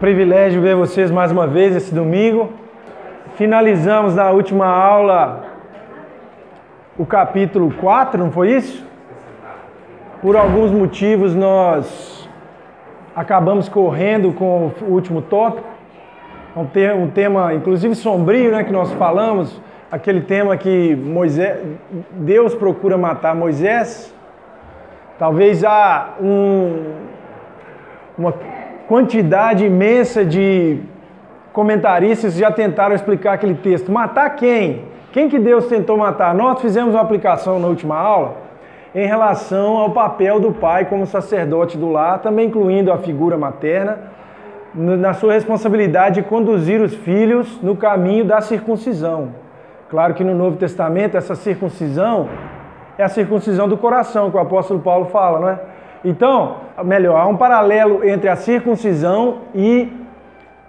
Privilégio ver vocês mais uma vez esse domingo. Finalizamos na última aula o capítulo 4, não foi isso? Por alguns motivos nós acabamos correndo com o último tópico. Um, um tema, inclusive sombrio, né, que nós falamos, aquele tema que Moisés, Deus procura matar Moisés. Talvez há um, uma quantidade imensa de comentaristas já tentaram explicar aquele texto. Matar quem? Quem que Deus tentou matar? Nós fizemos uma aplicação na última aula em relação ao papel do pai como sacerdote do lar, também incluindo a figura materna, na sua responsabilidade de conduzir os filhos no caminho da circuncisão. Claro que no Novo Testamento essa circuncisão é a circuncisão do coração, que o apóstolo Paulo fala, não é? Então, melhor, há um paralelo entre a circuncisão e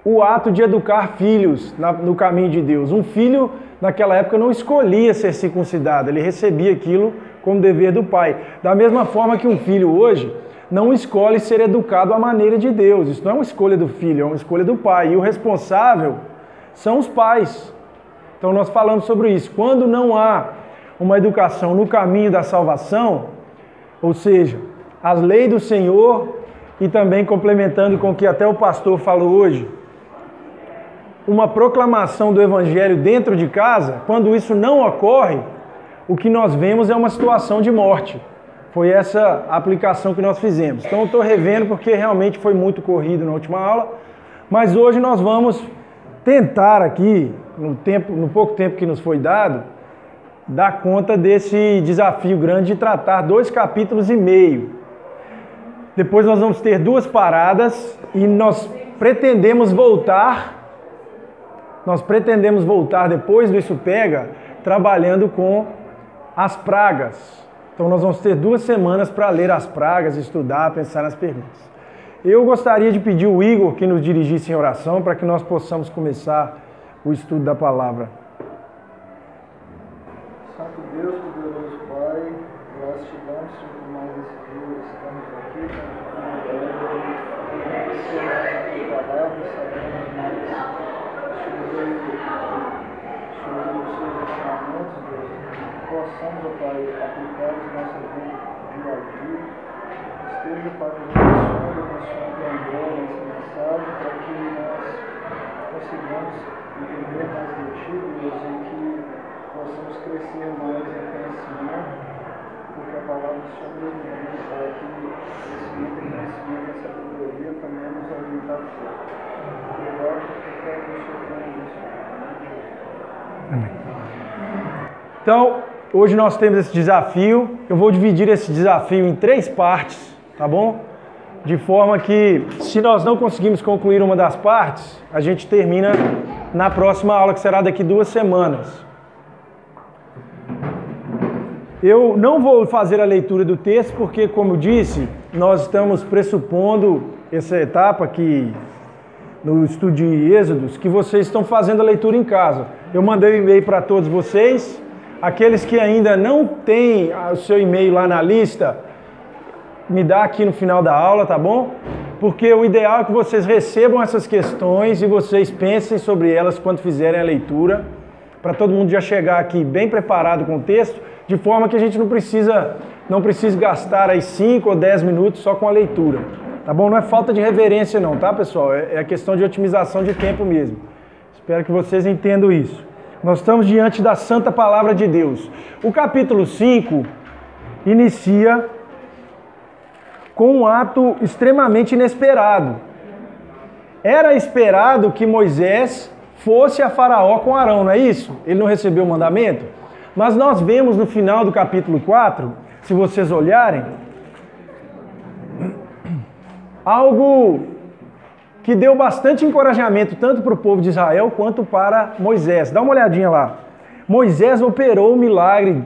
o ato de educar filhos no caminho de Deus. Um filho, naquela época, não escolhia ser circuncidado, ele recebia aquilo como dever do pai. Da mesma forma que um filho hoje não escolhe ser educado à maneira de Deus. Isso não é uma escolha do filho, é uma escolha do pai. E o responsável são os pais. Então nós falamos sobre isso. Quando não há uma educação no caminho da salvação, ou seja, as leis do Senhor e também complementando com o que até o pastor falou hoje, uma proclamação do evangelho dentro de casa, quando isso não ocorre, o que nós vemos é uma situação de morte. Foi essa aplicação que nós fizemos. Então eu estou revendo porque realmente foi muito corrido na última aula, mas hoje nós vamos tentar aqui, no, tempo, no pouco tempo que nos foi dado, dar conta desse desafio grande de tratar dois capítulos e meio depois nós vamos ter duas paradas e nós pretendemos voltar. Nós pretendemos voltar depois do Isso Pega, trabalhando com as pragas. Então nós vamos ter duas semanas para ler as pragas, estudar, pensar nas perguntas. Eu gostaria de pedir o Igor que nos dirigisse em oração para que nós possamos começar o estudo da palavra. Então, hoje nós temos esse desafio. Eu vou dividir esse desafio em três partes, tá bom? De forma que, se nós não conseguirmos concluir uma das partes, a gente termina na próxima aula, que será daqui duas semanas. Eu não vou fazer a leitura do texto, porque, como eu disse, nós estamos pressupondo essa etapa aqui no estudo de Êxodos, que vocês estão fazendo a leitura em casa. Eu mandei um e-mail para todos vocês Aqueles que ainda não têm o seu e-mail lá na lista, me dá aqui no final da aula, tá bom? Porque o ideal é que vocês recebam essas questões e vocês pensem sobre elas quando fizerem a leitura, para todo mundo já chegar aqui bem preparado com o texto, de forma que a gente não precisa não precisa gastar aí 5 ou 10 minutos só com a leitura. Tá bom? Não é falta de reverência não, tá, pessoal? É, é questão de otimização de tempo mesmo. Espero que vocês entendam isso. Nós estamos diante da santa palavra de Deus. O capítulo 5 inicia com um ato extremamente inesperado. Era esperado que Moisés fosse a Faraó com Arão, não é isso? Ele não recebeu o mandamento? Mas nós vemos no final do capítulo 4, se vocês olharem, algo que deu bastante encorajamento tanto para o povo de Israel quanto para Moisés. Dá uma olhadinha lá. Moisés operou um milagre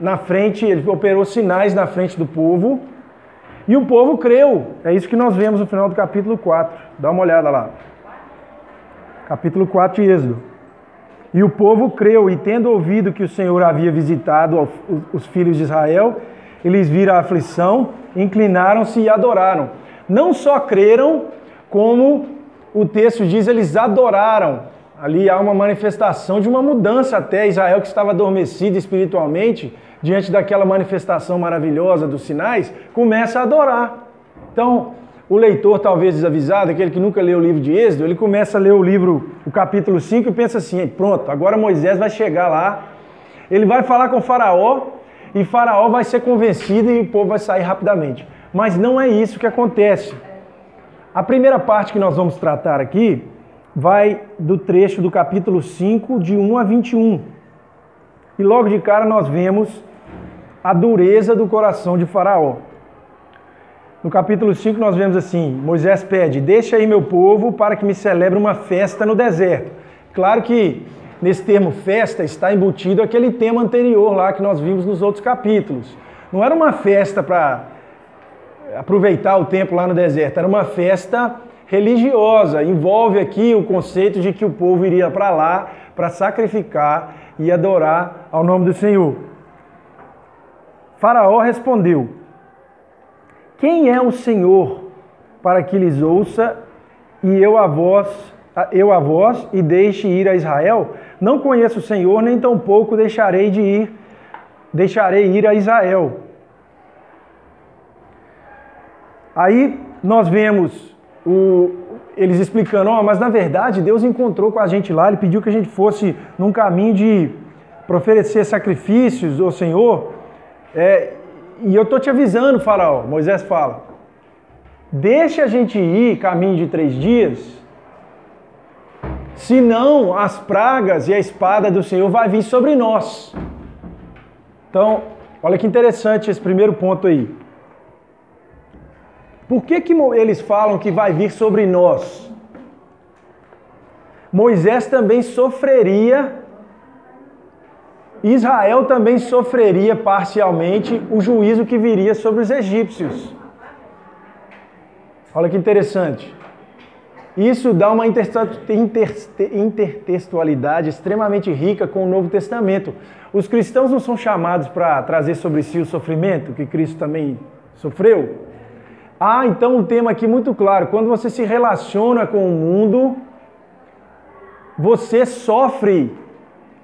na frente, ele operou sinais na frente do povo e o povo creu. É isso que nós vemos no final do capítulo 4. Dá uma olhada lá. Capítulo 4 de Êxodo. E o povo creu, e tendo ouvido que o Senhor havia visitado os filhos de Israel, eles viram a aflição, inclinaram-se e adoraram. Não só creram, como o texto diz, eles adoraram. Ali há uma manifestação de uma mudança até. Israel, que estava adormecido espiritualmente, diante daquela manifestação maravilhosa dos sinais, começa a adorar. Então, o leitor, talvez desavisado, aquele que nunca leu o livro de Êxodo, ele começa a ler o livro, o capítulo 5, e pensa assim: pronto, agora Moisés vai chegar lá, ele vai falar com Faraó, e Faraó vai ser convencido e o povo vai sair rapidamente. Mas não é isso que acontece. A primeira parte que nós vamos tratar aqui vai do trecho do capítulo 5, de 1 a 21. E logo de cara nós vemos a dureza do coração de Faraó. No capítulo 5 nós vemos assim: Moisés pede: Deixa aí meu povo para que me celebre uma festa no deserto. Claro que nesse termo festa está embutido aquele tema anterior lá que nós vimos nos outros capítulos. Não era uma festa para aproveitar o tempo lá no deserto, era uma festa religiosa. Envolve aqui o conceito de que o povo iria para lá para sacrificar e adorar ao nome do Senhor. Faraó respondeu: Quem é o Senhor para que lhes ouça e eu a vós, eu a vós e deixe ir a Israel? Não conheço o Senhor, nem tampouco deixarei de ir, deixarei ir a Israel. Aí nós vemos o, eles explicando, oh, mas na verdade Deus encontrou com a gente lá, Ele pediu que a gente fosse num caminho de oferecer sacrifícios ao Senhor. É, e eu estou te avisando, Faraó, Moisés fala, deixa a gente ir caminho de três dias, senão as pragas e a espada do Senhor vai vir sobre nós. Então, olha que interessante esse primeiro ponto aí. Por que, que eles falam que vai vir sobre nós? Moisés também sofreria, Israel também sofreria parcialmente o juízo que viria sobre os egípcios. Olha que interessante. Isso dá uma intertextualidade extremamente rica com o Novo Testamento. Os cristãos não são chamados para trazer sobre si o sofrimento que Cristo também sofreu. Há então um tema aqui muito claro. Quando você se relaciona com o mundo, você sofre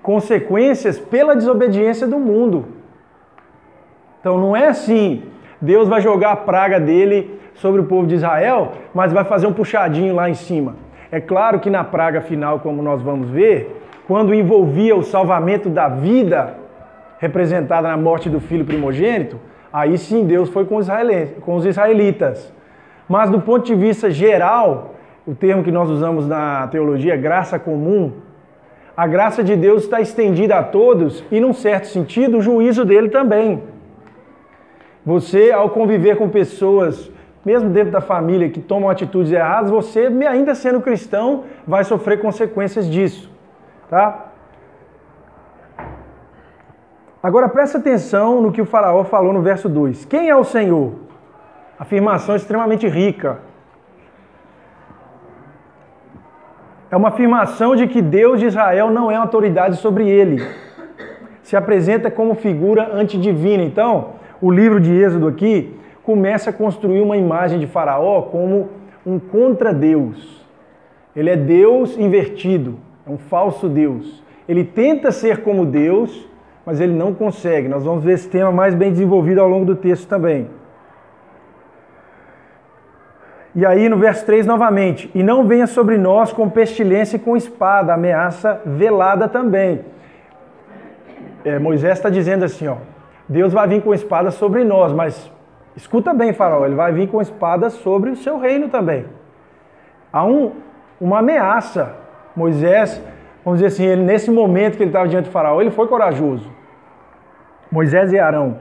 consequências pela desobediência do mundo. Então não é assim. Deus vai jogar a praga dele sobre o povo de Israel, mas vai fazer um puxadinho lá em cima. É claro que na praga final, como nós vamos ver, quando envolvia o salvamento da vida, representada na morte do filho primogênito, Aí sim Deus foi com os israelitas. Mas do ponto de vista geral, o termo que nós usamos na teologia, graça comum, a graça de Deus está estendida a todos e, num certo sentido, o juízo dele também. Você, ao conviver com pessoas, mesmo dentro da família, que tomam atitudes erradas, você, ainda sendo cristão, vai sofrer consequências disso. Tá? Agora presta atenção no que o Faraó falou no verso 2. Quem é o Senhor? Afirmação extremamente rica. É uma afirmação de que Deus de Israel não é autoridade sobre ele. Se apresenta como figura antidivina. Então, o livro de Êxodo aqui começa a construir uma imagem de Faraó como um contra-Deus. Ele é Deus invertido, é um falso Deus. Ele tenta ser como Deus, mas ele não consegue. Nós vamos ver esse tema mais bem desenvolvido ao longo do texto também. E aí no verso 3 novamente, e não venha sobre nós com pestilência e com espada, ameaça velada também. É, Moisés está dizendo assim, ó, Deus vai vir com espada sobre nós, mas escuta bem, faraó, ele vai vir com espada sobre o seu reino também. Há um, uma ameaça. Moisés, vamos dizer assim, ele, nesse momento que ele estava diante do faraó, ele foi corajoso. Moisés e Arão.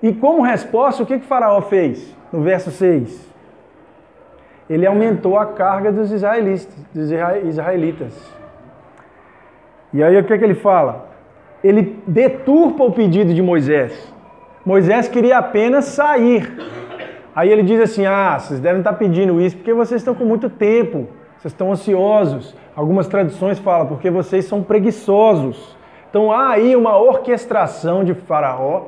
E como resposta, o que, que Faraó fez? No verso 6. Ele aumentou a carga dos israelitas. Dos israelitas. E aí o que, que ele fala? Ele deturpa o pedido de Moisés. Moisés queria apenas sair. Aí ele diz assim: Ah, vocês devem estar pedindo isso porque vocês estão com muito tempo, vocês estão ansiosos. Algumas traduções falam porque vocês são preguiçosos. Então há aí uma orquestração de Faraó,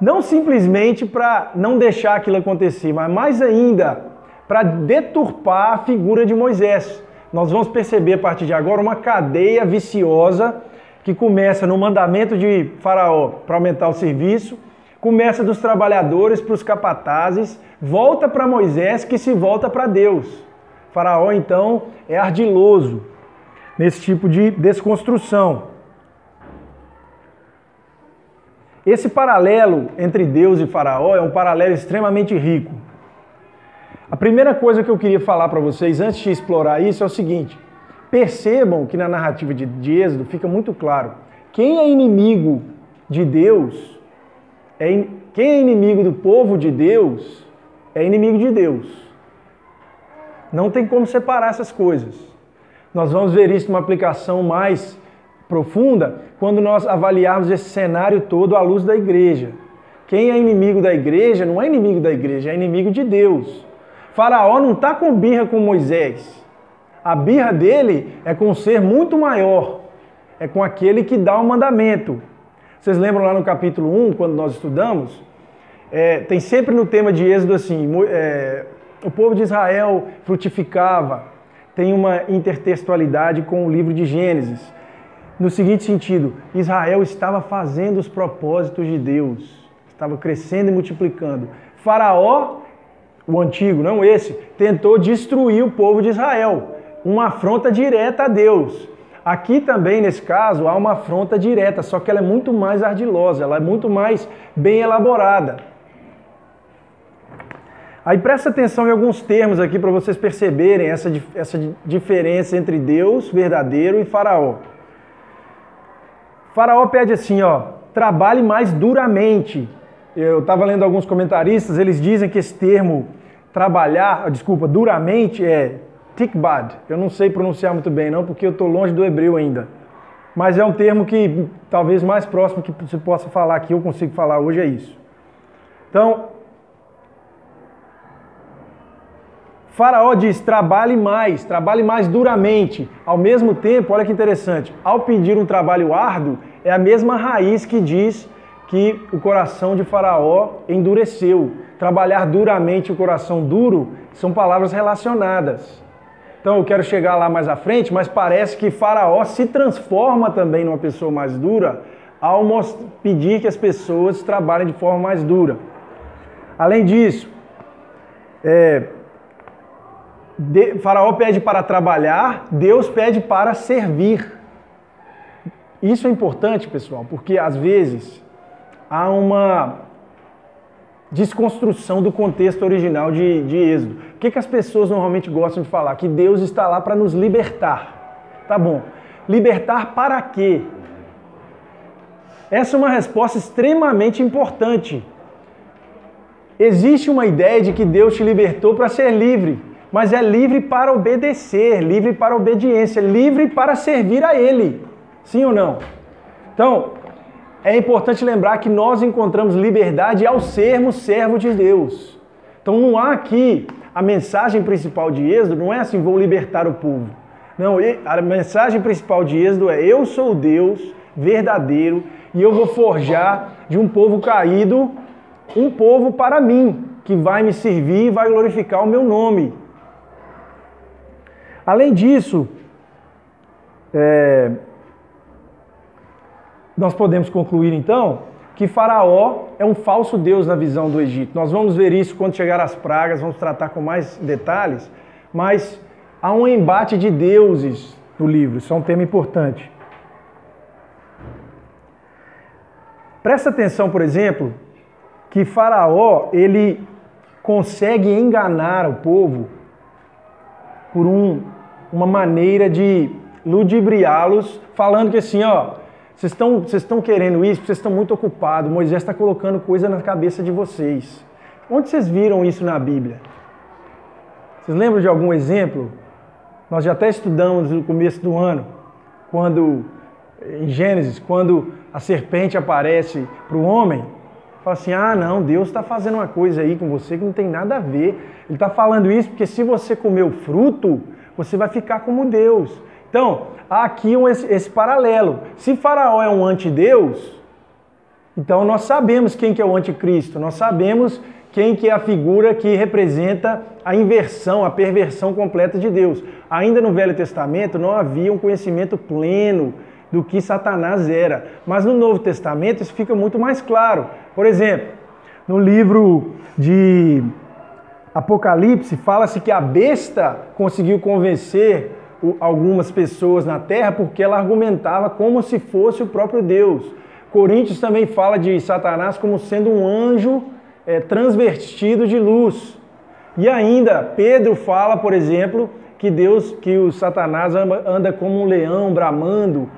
não simplesmente para não deixar aquilo acontecer, mas mais ainda para deturpar a figura de Moisés. Nós vamos perceber a partir de agora uma cadeia viciosa que começa no mandamento de Faraó para aumentar o serviço, começa dos trabalhadores para os capatazes, volta para Moisés que se volta para Deus. Faraó então é ardiloso nesse tipo de desconstrução. Esse paralelo entre Deus e Faraó é um paralelo extremamente rico. A primeira coisa que eu queria falar para vocês antes de explorar isso é o seguinte: percebam que na narrativa de, Êxodo fica muito claro: quem é inimigo de Deus, é, quem é inimigo do povo de Deus, é inimigo de Deus. Não tem como separar essas coisas. Nós vamos ver isso numa aplicação mais profunda quando nós avaliarmos esse cenário todo à luz da igreja. Quem é inimigo da igreja não é inimigo da igreja, é inimigo de Deus. Faraó não está com birra com Moisés. A birra dele é com um ser muito maior. É com aquele que dá o mandamento. Vocês lembram lá no capítulo 1, quando nós estudamos? É, tem sempre no tema de Êxodo assim: é, o povo de Israel frutificava. Tem uma intertextualidade com o livro de Gênesis no seguinte sentido: Israel estava fazendo os propósitos de Deus, estava crescendo e multiplicando. Faraó, o antigo, não esse, tentou destruir o povo de Israel, uma afronta direta a Deus. Aqui também, nesse caso, há uma afronta direta, só que ela é muito mais ardilosa, ela é muito mais bem elaborada. Aí presta atenção em alguns termos aqui para vocês perceberem essa, essa diferença entre Deus verdadeiro e Faraó. Faraó pede assim, ó, trabalhe mais duramente. Eu estava lendo alguns comentaristas, eles dizem que esse termo trabalhar, desculpa, duramente é tikbad. Eu não sei pronunciar muito bem não, porque eu estou longe do hebreu ainda. Mas é um termo que talvez mais próximo que você possa falar, que eu consigo falar hoje é isso. Então, Faraó diz: trabalhe mais, trabalhe mais duramente. Ao mesmo tempo, olha que interessante, ao pedir um trabalho árduo, é a mesma raiz que diz que o coração de Faraó endureceu. Trabalhar duramente o coração duro são palavras relacionadas. Então eu quero chegar lá mais à frente, mas parece que Faraó se transforma também numa pessoa mais dura ao pedir que as pessoas trabalhem de forma mais dura. Além disso, é, de, faraó pede para trabalhar, Deus pede para servir. Isso é importante, pessoal, porque às vezes há uma desconstrução do contexto original de, de Êxodo. O que, que as pessoas normalmente gostam de falar? Que Deus está lá para nos libertar. Tá bom. Libertar para quê? Essa é uma resposta extremamente importante. Existe uma ideia de que Deus te libertou para ser livre mas é livre para obedecer, livre para obediência, livre para servir a Ele. Sim ou não? Então, é importante lembrar que nós encontramos liberdade ao sermos servos de Deus. Então, não há aqui a mensagem principal de Êxodo, não é assim, vou libertar o povo. Não, a mensagem principal de Êxodo é: eu sou Deus verdadeiro e eu vou forjar de um povo caído um povo para mim, que vai me servir e vai glorificar o meu nome. Além disso, é, nós podemos concluir então que Faraó é um falso Deus na visão do Egito. Nós vamos ver isso quando chegar as pragas, vamos tratar com mais detalhes, mas há um embate de deuses no livro, isso é um tema importante. Presta atenção, por exemplo, que Faraó ele consegue enganar o povo por um uma maneira de ludibriá-los, falando que assim, ó, vocês estão, vocês estão querendo isso, vocês estão muito ocupados, Moisés está colocando coisa na cabeça de vocês. Onde vocês viram isso na Bíblia? Vocês lembram de algum exemplo? Nós já até estudamos no começo do ano, quando em Gênesis, quando a serpente aparece para o homem, fala assim: ah, não, Deus está fazendo uma coisa aí com você que não tem nada a ver. Ele está falando isso porque se você comer o fruto, você vai ficar como Deus. Então, há aqui um, esse, esse paralelo. Se Faraó é um antideus, então nós sabemos quem que é o anticristo. Nós sabemos quem que é a figura que representa a inversão, a perversão completa de Deus. Ainda no Velho Testamento não havia um conhecimento pleno do que Satanás era. Mas no Novo Testamento isso fica muito mais claro. Por exemplo, no livro de Apocalipse, fala-se que a besta conseguiu convencer algumas pessoas na terra porque ela argumentava como se fosse o próprio Deus. Coríntios também fala de Satanás como sendo um anjo é, transvertido de luz. E ainda Pedro fala, por exemplo, que Deus, que o Satanás anda como um leão bramando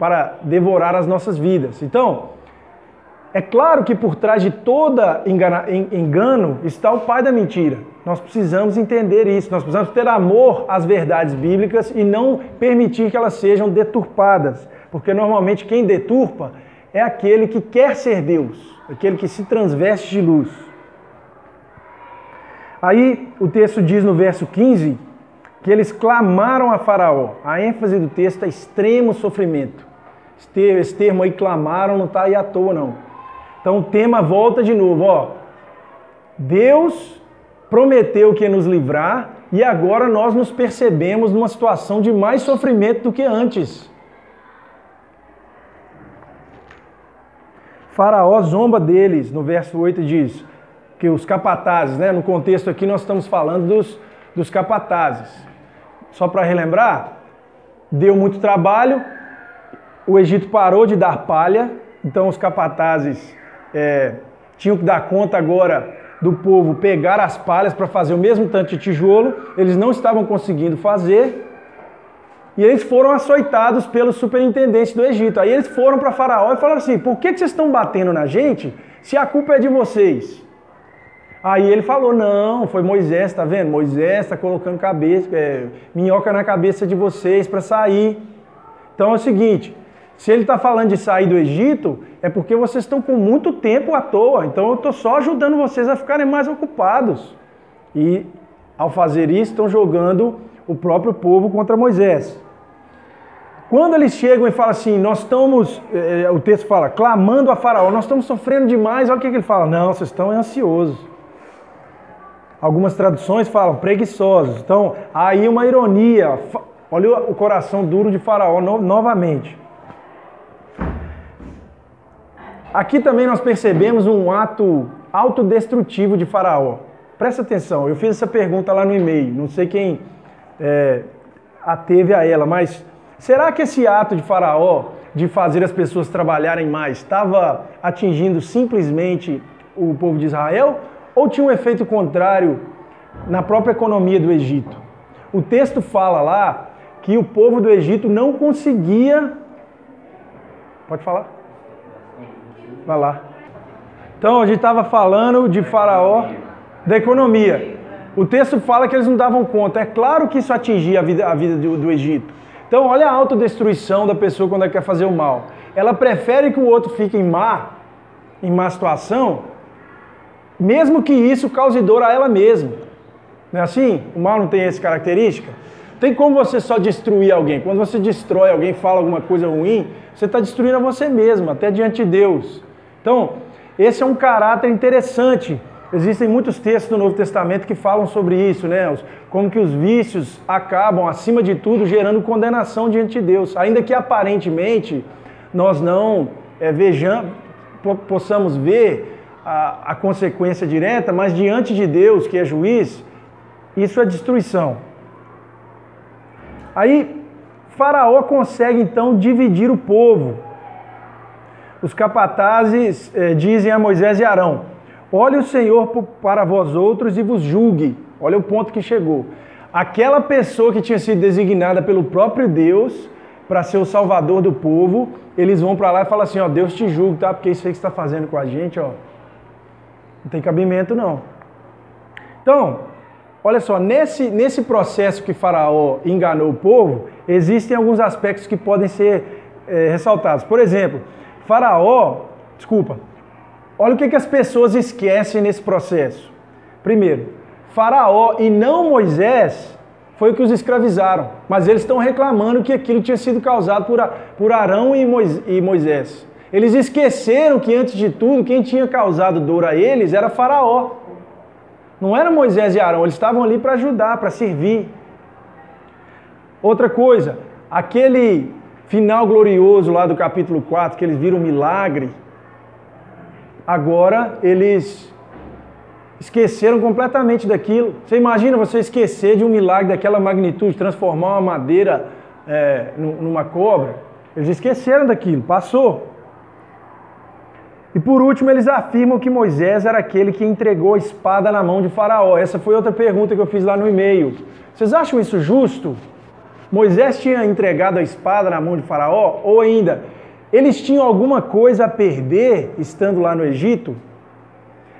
para devorar as nossas vidas. Então, é claro que por trás de toda engano está o pai da mentira. Nós precisamos entender isso, nós precisamos ter amor às verdades bíblicas e não permitir que elas sejam deturpadas, porque normalmente quem deturpa é aquele que quer ser Deus, aquele que se transveste de luz. Aí o texto diz no verso 15 que eles clamaram a Faraó. A ênfase do texto é extremo sofrimento. Esse termo aí, clamaram, não está aí à toa, não. Então o tema volta de novo, ó. Deus prometeu que ia nos livrar e agora nós nos percebemos numa situação de mais sofrimento do que antes. Faraó zomba deles, no verso 8 diz que os capatazes, né? No contexto aqui nós estamos falando dos, dos capatazes. Só para relembrar, deu muito trabalho, o Egito parou de dar palha, então os capatazes é, tinham que dar conta agora do povo pegar as palhas para fazer o mesmo tanto de tijolo, eles não estavam conseguindo fazer, e eles foram açoitados pelos superintendentes do Egito. Aí eles foram para Faraó e falaram assim: por que, que vocês estão batendo na gente se a culpa é de vocês? Aí ele falou: não, foi Moisés, tá vendo? Moisés está colocando cabeça, é, minhoca na cabeça de vocês para sair. Então é o seguinte: se ele está falando de sair do Egito, é porque vocês estão com muito tempo à toa. Então eu estou só ajudando vocês a ficarem mais ocupados. E ao fazer isso, estão jogando o próprio povo contra Moisés. Quando eles chegam e falam assim, nós estamos, é, o texto fala, clamando a Faraó, nós estamos sofrendo demais, olha o que, que ele fala: não, vocês estão ansiosos. Algumas traduções falam preguiçosos. Então, aí uma ironia. Olha o coração duro de Faraó no, novamente. Aqui também nós percebemos um ato autodestrutivo de Faraó. Presta atenção, eu fiz essa pergunta lá no e-mail, não sei quem é, ateve a ela, mas será que esse ato de Faraó de fazer as pessoas trabalharem mais estava atingindo simplesmente o povo de Israel ou tinha um efeito contrário na própria economia do Egito? O texto fala lá que o povo do Egito não conseguia. Pode falar? Vai lá. Então, a gente estava falando de Faraó, da economia. O texto fala que eles não davam conta. É claro que isso atingia a vida, a vida do, do Egito. Então, olha a autodestruição da pessoa quando ela quer fazer o mal. Ela prefere que o outro fique em má, em má situação, mesmo que isso cause dor a ela mesma. Não é assim? O mal não tem essa característica? Tem como você só destruir alguém. Quando você destrói alguém, fala alguma coisa ruim, você está destruindo a você mesmo, até diante de Deus. Então, esse é um caráter interessante. Existem muitos textos do Novo Testamento que falam sobre isso, né? Como que os vícios acabam, acima de tudo, gerando condenação diante de Deus. Ainda que aparentemente nós não é, vejamos, possamos ver a, a consequência direta, mas diante de Deus, que é juiz, isso é destruição. Aí, Faraó consegue então dividir o povo os capatazes eh, dizem a Moisés e Arão: Olhe o Senhor para vós outros e vos julgue. Olha o ponto que chegou. Aquela pessoa que tinha sido designada pelo próprio Deus para ser o salvador do povo, eles vão para lá e falam assim: Ó, Deus te julgue, tá? Porque isso aí que está fazendo com a gente, ó, não tem cabimento não. Então, olha só, nesse, nesse processo que Faraó enganou o povo, existem alguns aspectos que podem ser é, ressaltados. Por exemplo, Faraó, desculpa, olha o que, que as pessoas esquecem nesse processo. Primeiro, Faraó e não Moisés foi o que os escravizaram, mas eles estão reclamando que aquilo tinha sido causado por, por Arão e Moisés. Eles esqueceram que, antes de tudo, quem tinha causado dor a eles era Faraó. Não era Moisés e Arão, eles estavam ali para ajudar, para servir. Outra coisa, aquele final glorioso lá do capítulo 4, que eles viram um milagre, agora eles esqueceram completamente daquilo. Você imagina você esquecer de um milagre daquela magnitude, transformar uma madeira é, numa cobra? Eles esqueceram daquilo, passou. E por último, eles afirmam que Moisés era aquele que entregou a espada na mão de Faraó. Essa foi outra pergunta que eu fiz lá no e-mail. Vocês acham isso justo? Moisés tinha entregado a espada na mão de Faraó? Ou ainda, eles tinham alguma coisa a perder estando lá no Egito?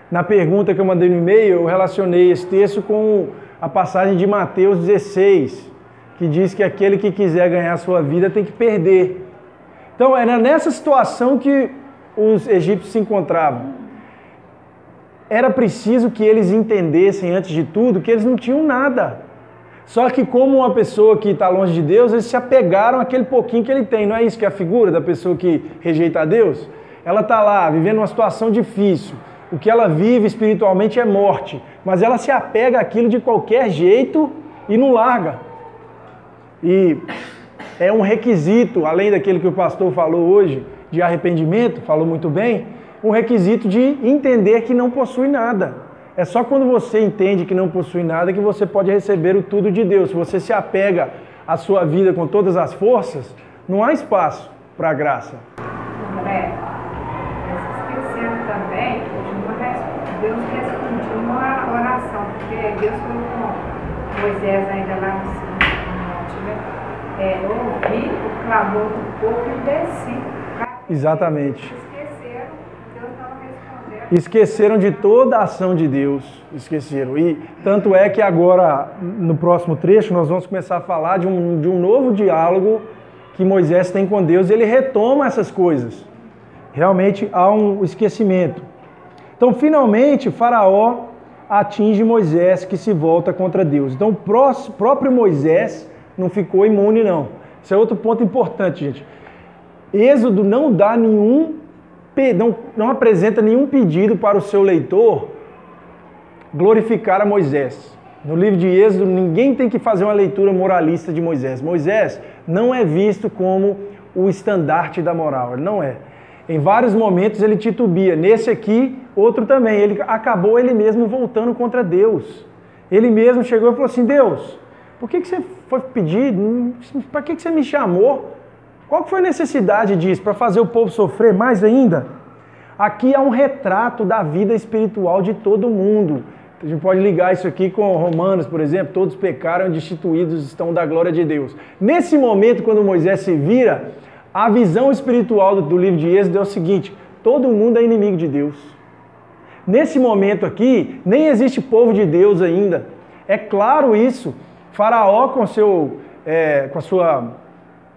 Na pergunta que eu mandei no e-mail, eu relacionei esse texto com a passagem de Mateus 16, que diz que aquele que quiser ganhar a sua vida tem que perder. Então era nessa situação que os egípcios se encontravam. Era preciso que eles entendessem, antes de tudo, que eles não tinham nada. Só que, como uma pessoa que está longe de Deus, eles se apegaram àquele pouquinho que ele tem. Não é isso que é a figura da pessoa que rejeita a Deus? Ela está lá, vivendo uma situação difícil. O que ela vive espiritualmente é morte. Mas ela se apega àquilo de qualquer jeito e não larga. E é um requisito, além daquele que o pastor falou hoje, de arrependimento, falou muito bem, um requisito de entender que não possui nada. É só quando você entende que não possui nada que você pode receber o tudo de Deus. Se você se apega à sua vida com todas as forças, não há espaço para a graça. André, esquecendo também de Deus respondia uma oração, porque Deus colocou Moisés ainda lá no monte, né? É, ouvi o clamor do povo e desci Exatamente. Esqueceram de toda a ação de Deus. Esqueceram. E tanto é que agora, no próximo trecho, nós vamos começar a falar de um, de um novo diálogo que Moisés tem com Deus. Ele retoma essas coisas. Realmente há um esquecimento. Então, finalmente, Faraó atinge Moisés, que se volta contra Deus. Então, o próprio Moisés não ficou imune, não. Esse é outro ponto importante, gente. Êxodo não dá nenhum, não, não apresenta nenhum pedido para o seu leitor glorificar a Moisés. No livro de Êxodo, ninguém tem que fazer uma leitura moralista de Moisés. Moisés não é visto como o estandarte da moral, ele não é. Em vários momentos ele titubia. Nesse aqui, outro também. Ele acabou ele mesmo voltando contra Deus. Ele mesmo chegou e falou assim: Deus, por que, que você foi pedir? Para que, que você me chamou? Qual foi a necessidade disso? Para fazer o povo sofrer mais ainda? Aqui há um retrato da vida espiritual de todo mundo. A gente pode ligar isso aqui com Romanos, por exemplo, todos pecaram, destituídos estão da glória de Deus. Nesse momento, quando Moisés se vira, a visão espiritual do livro de Êxodo é o seguinte: todo mundo é inimigo de Deus. Nesse momento aqui, nem existe povo de Deus ainda. É claro isso. Faraó, com, seu, é, com a sua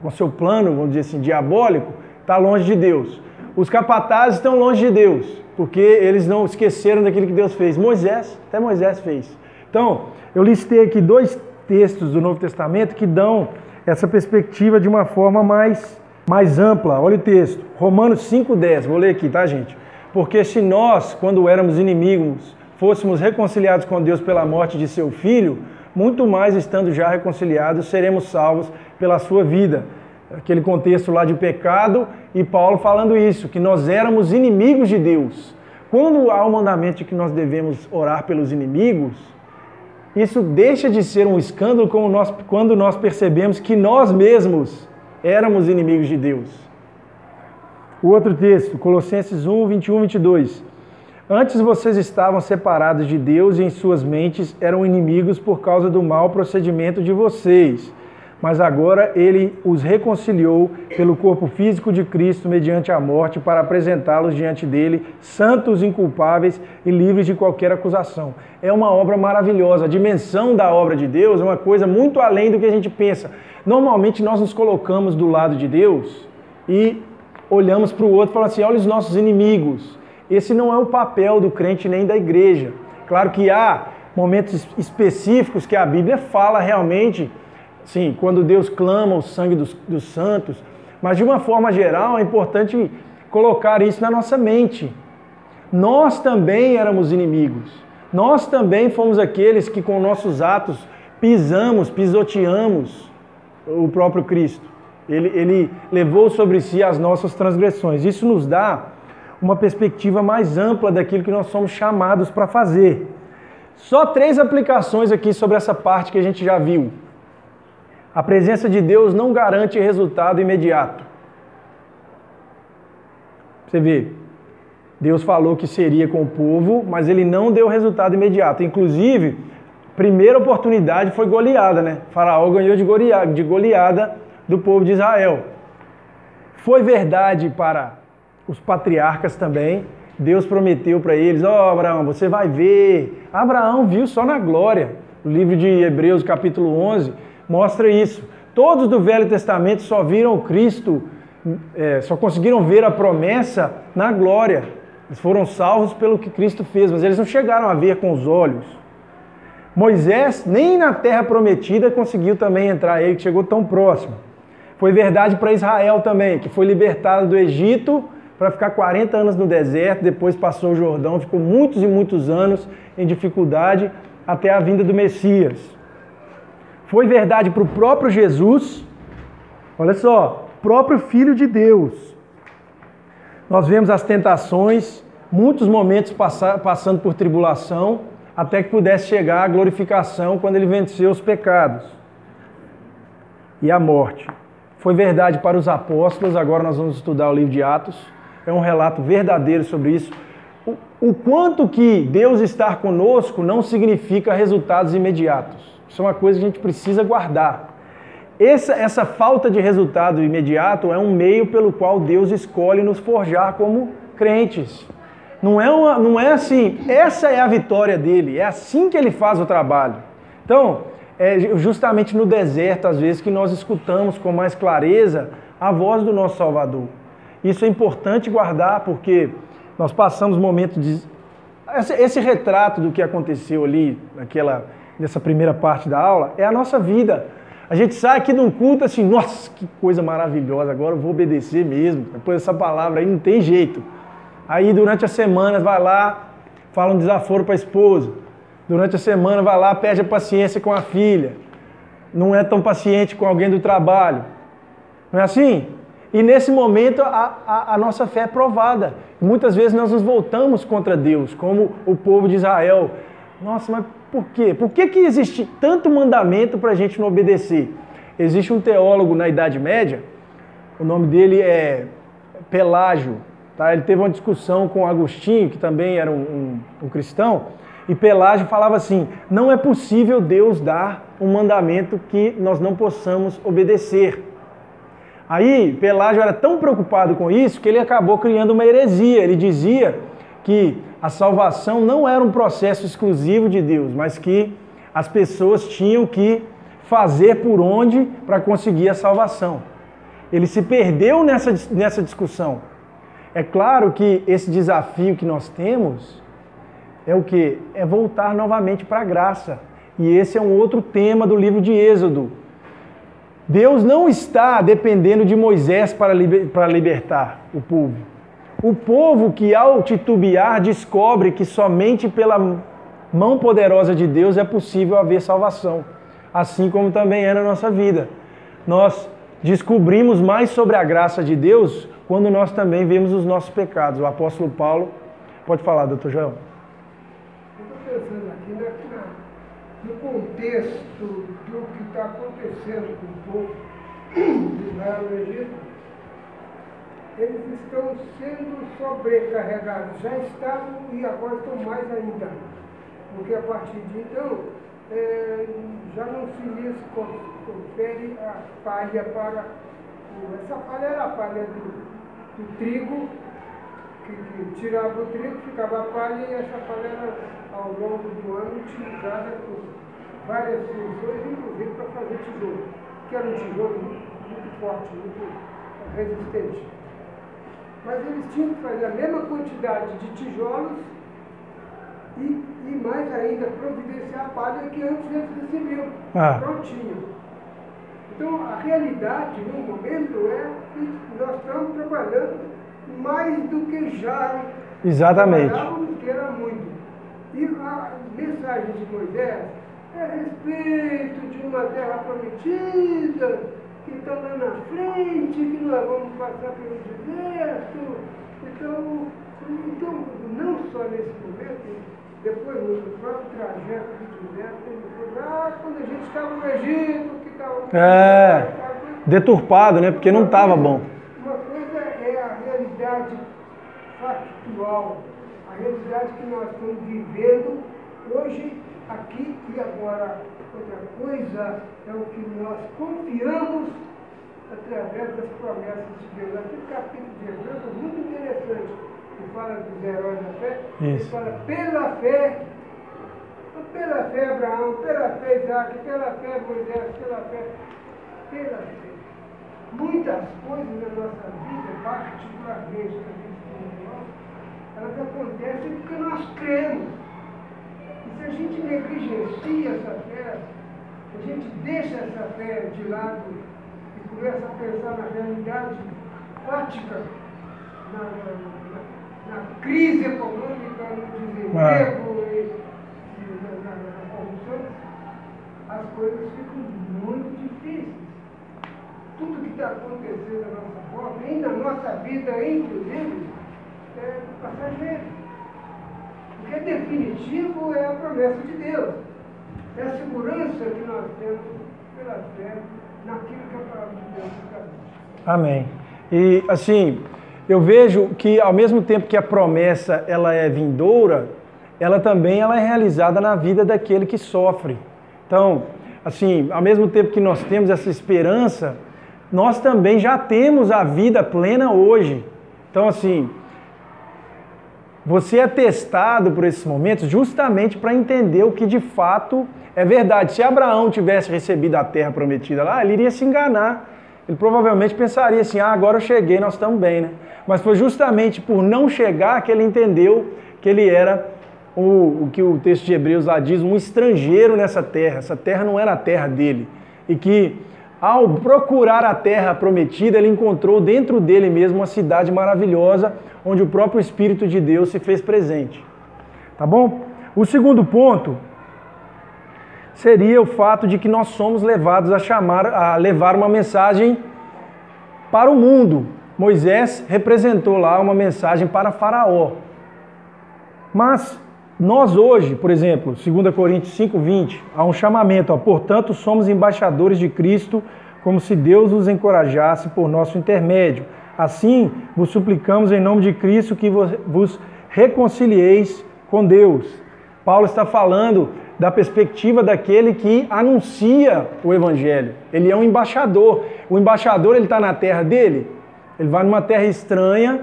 com seu plano, vamos dizer assim, diabólico, está longe de Deus. Os capatazes estão longe de Deus, porque eles não esqueceram daquilo que Deus fez. Moisés, até Moisés fez. Então, eu listei aqui dois textos do Novo Testamento que dão essa perspectiva de uma forma mais, mais ampla. Olha o texto, Romanos 5,10. Vou ler aqui, tá, gente? Porque se nós, quando éramos inimigos, fôssemos reconciliados com Deus pela morte de seu filho, muito mais estando já reconciliados, seremos salvos pela sua vida. Aquele contexto lá de pecado e Paulo falando isso, que nós éramos inimigos de Deus. Quando há o mandamento de que nós devemos orar pelos inimigos, isso deixa de ser um escândalo quando nós percebemos que nós mesmos éramos inimigos de Deus. O outro texto, Colossenses 1, 21, 22. Antes vocês estavam separados de Deus e em suas mentes eram inimigos por causa do mau procedimento de vocês mas agora ele os reconciliou pelo corpo físico de Cristo mediante a morte para apresentá-los diante dele santos, inculpáveis e livres de qualquer acusação. É uma obra maravilhosa. A dimensão da obra de Deus é uma coisa muito além do que a gente pensa. Normalmente nós nos colocamos do lado de Deus e olhamos para o outro e falamos assim: olha os nossos inimigos. Esse não é o papel do crente nem da igreja. Claro que há momentos específicos que a Bíblia fala realmente Sim, quando Deus clama o sangue dos, dos santos, mas de uma forma geral é importante colocar isso na nossa mente. Nós também éramos inimigos. Nós também fomos aqueles que com nossos atos pisamos, pisoteamos o próprio Cristo. Ele, ele levou sobre si as nossas transgressões. Isso nos dá uma perspectiva mais ampla daquilo que nós somos chamados para fazer. Só três aplicações aqui sobre essa parte que a gente já viu. A presença de Deus não garante resultado imediato. Você vê, Deus falou que seria com o povo, mas ele não deu resultado imediato. Inclusive, primeira oportunidade foi goleada, né? Faraó ganhou de goleada, de goleada do povo de Israel. Foi verdade para os patriarcas também. Deus prometeu para eles: Ó oh, Abraão, você vai ver. Abraão viu só na glória. O livro de Hebreus, capítulo 11, mostra isso. Todos do Velho Testamento só viram Cristo, é, só conseguiram ver a promessa na glória. Eles foram salvos pelo que Cristo fez, mas eles não chegaram a ver com os olhos. Moisés, nem na terra prometida, conseguiu também entrar, ele chegou tão próximo. Foi verdade para Israel também, que foi libertado do Egito para ficar 40 anos no deserto, depois passou o Jordão, ficou muitos e muitos anos em dificuldade até a vinda do Messias. Foi verdade para o próprio Jesus, olha só, próprio Filho de Deus. Nós vemos as tentações, muitos momentos passando por tribulação, até que pudesse chegar à glorificação quando ele venceu os pecados e a morte. Foi verdade para os apóstolos, agora nós vamos estudar o livro de Atos é um relato verdadeiro sobre isso. O, o quanto que Deus estar conosco não significa resultados imediatos. Isso é uma coisa que a gente precisa guardar. Essa, essa falta de resultado imediato é um meio pelo qual Deus escolhe nos forjar como crentes. Não é, uma, não é assim, essa é a vitória dele, é assim que ele faz o trabalho. Então, é justamente no deserto, às vezes, que nós escutamos com mais clareza a voz do nosso Salvador. Isso é importante guardar porque nós passamos momentos de. Esse, esse retrato do que aconteceu ali, naquela, nessa primeira parte da aula, é a nossa vida. A gente sai aqui de um culto assim, nossa, que coisa maravilhosa, agora eu vou obedecer mesmo. Depois essa palavra aí não tem jeito. Aí durante a semana vai lá, fala um desaforo para a esposa. Durante a semana vai lá, perde a paciência com a filha. Não é tão paciente com alguém do trabalho. Não é assim? E nesse momento a, a, a, nossa fé é provada. Muitas vezes nós nos voltamos contra Deus, como o povo de Israel. Nossa, mas por quê? Por que, que existe tanto mandamento para a gente não obedecer? Existe um teólogo na Idade Média, o nome dele é Pelágio. Tá? Ele teve uma discussão com Agostinho, que também era um, um, um cristão, e Pelágio falava assim: não é possível Deus dar um mandamento que nós não possamos obedecer. Aí Pelágio era tão preocupado com isso que ele acabou criando uma heresia. Ele dizia que a salvação não era um processo exclusivo de Deus, mas que as pessoas tinham que fazer por onde para conseguir a salvação. Ele se perdeu nessa, nessa discussão. É claro que esse desafio que nós temos é o que? É voltar novamente para a graça. E esse é um outro tema do livro de Êxodo. Deus não está dependendo de Moisés para, liber, para libertar o povo. O povo que, ao titubear, descobre que somente pela mão poderosa de Deus é possível haver salvação, assim como também é na nossa vida. Nós descobrimos mais sobre a graça de Deus quando nós também vemos os nossos pecados. O apóstolo Paulo, pode falar, doutor João. Eu estou pensando aqui né, no contexto do que está acontecendo com o povo de Israel no Egito, eles estão sendo sobrecarregados, já estavam e agora estão mais ainda. Porque a partir de então, é, já não se lhes confere a palha para. Essa palha era a palha do, do trigo, que, tirava o trigo, ficava a palha e essa palha era ao longo do ano utilizada por várias funções, inclusive para fazer tijolo, que era um tijolo muito, muito forte, muito resistente. Mas eles tinham que fazer a mesma quantidade de tijolos e, e mais ainda providenciar a palha que antes eles recebiam, ah. prontinho. Então a realidade no momento é que nós estamos trabalhando mais do que já Exatamente. que era muito. E a mensagem de Moisés é a respeito de uma terra prometida, que está lá na frente, que nós vamos passar pelo deserto. Então, então não só nesse momento, depois no próprio trajeto do deserto, ele falou, ah, quando a gente estava no Egito, que estava. É, deturpado, né? Porque não estava bom. Uma coisa é a realidade factual, a realidade que nós estamos vivendo hoje, aqui e agora. Outra coisa é o que nós confiamos através das promessas de Deus. Aqui no capítulo de Hebreus é muito interessante, que fala dos heróis da fé. Isso. fala, pela fé, pela fé Abraão, pela fé Isaac, pela fé Moisés, pela fé, pela fé. Muitas coisas na nossa vida, particularmente na vida espiritual, elas acontecem porque nós cremos. E se a gente negligencia essa fé, se a gente deixa essa fé de lado e começa a pensar na realidade prática, na, na- na crise econômica, no desemprego e, e na, na- na corrupção, as coisas ficam muito difíceis. Tudo que está acontecendo na nossa volta, e na nossa vida, inclusive, é passageiro. O que é definitivo é a promessa de Deus. É a segurança que nós temos pela fé naquilo que a palavra de Deus establece. Amém. E assim, eu vejo que ao mesmo tempo que a promessa ela é vindoura, ela também ela é realizada na vida daquele que sofre. Então, assim, ao mesmo tempo que nós temos essa esperança, nós também já temos a vida plena hoje. Então, assim, você é testado por esses momentos justamente para entender o que de fato é verdade. Se Abraão tivesse recebido a terra prometida lá, ele iria se enganar. Ele provavelmente pensaria assim: ah, agora eu cheguei, nós estamos bem, né? Mas foi justamente por não chegar que ele entendeu que ele era o, o que o texto de Hebreus lá diz, um estrangeiro nessa terra. Essa terra não era a terra dele. E que ao procurar a terra prometida, ele encontrou dentro dele mesmo uma cidade maravilhosa, onde o próprio Espírito de Deus se fez presente. Tá bom? O segundo ponto seria o fato de que nós somos levados a chamar, a levar uma mensagem para o mundo. Moisés representou lá uma mensagem para Faraó. Mas nós hoje, por exemplo, 2 Coríntios 5:20, há um chamamento, ó, portanto, somos embaixadores de Cristo, como se Deus os encorajasse por nosso intermédio. Assim, vos suplicamos em nome de Cristo que vos reconcilieis com Deus. Paulo está falando da perspectiva daquele que anuncia o evangelho. Ele é um embaixador. O embaixador ele está na terra dele. Ele vai numa terra estranha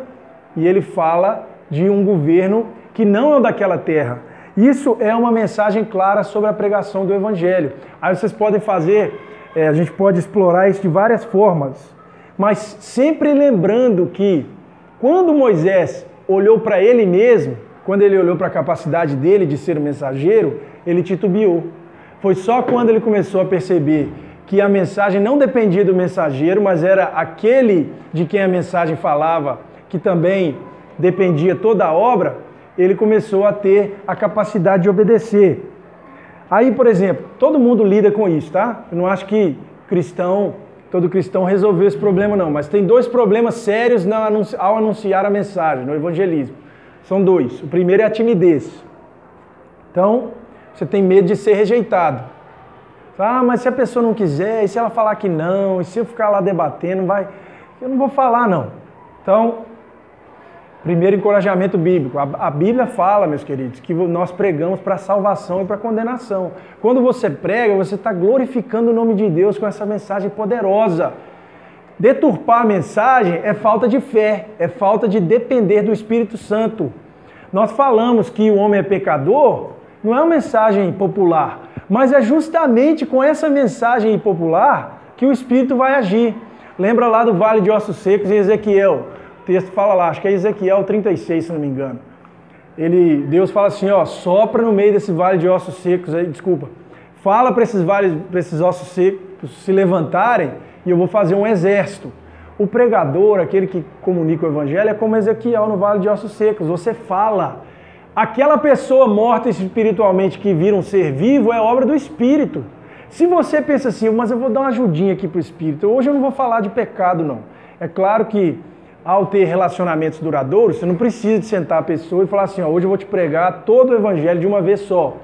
e ele fala de um governo que não é daquela terra. Isso é uma mensagem clara sobre a pregação do evangelho. Aí vocês podem fazer, é, a gente pode explorar isso de várias formas, mas sempre lembrando que quando Moisés olhou para ele mesmo, quando ele olhou para a capacidade dele de ser um mensageiro, ele titubeou. Foi só quando ele começou a perceber que a mensagem não dependia do mensageiro, mas era aquele de quem a mensagem falava, que também dependia toda a obra, ele começou a ter a capacidade de obedecer. Aí, por exemplo, todo mundo lida com isso, tá? Eu não acho que cristão, todo cristão resolveu esse problema, não. Mas tem dois problemas sérios ao anunciar a mensagem, no evangelismo. São dois. O primeiro é a timidez. Então, você tem medo de ser rejeitado. Ah, mas se a pessoa não quiser, e se ela falar que não, e se eu ficar lá debatendo, vai. Eu não vou falar, não. Então, primeiro encorajamento bíblico. A, Bíblia fala, meus queridos, que nós pregamos para salvação e para condenação. Quando você prega, você está glorificando o nome de Deus com essa mensagem poderosa. Deturpar a mensagem é falta de fé, é falta de depender do Espírito Santo. Nós falamos que o homem é pecador, não é uma mensagem popular, mas é justamente com essa mensagem popular que o Espírito vai agir. Lembra lá do Vale de Ossos Secos em Ezequiel? Texto fala lá, acho que é Ezequiel 36, se não me engano. Ele, Deus fala assim, ó, sopra no meio desse vale de ossos secos aí, desculpa. Fala para esses vales, para esses ossos secos se levantarem e eu vou fazer um exército. O pregador, aquele que comunica o evangelho, é como Ezequiel no vale de ossos secos. Você fala. Aquela pessoa morta espiritualmente que vira um ser vivo é obra do Espírito. Se você pensa assim, mas eu vou dar uma ajudinha aqui para o Espírito, hoje eu não vou falar de pecado, não. É claro que ao ter relacionamentos duradouros, você não precisa de sentar a pessoa e falar assim, ó, hoje eu vou te pregar todo o evangelho de uma vez só.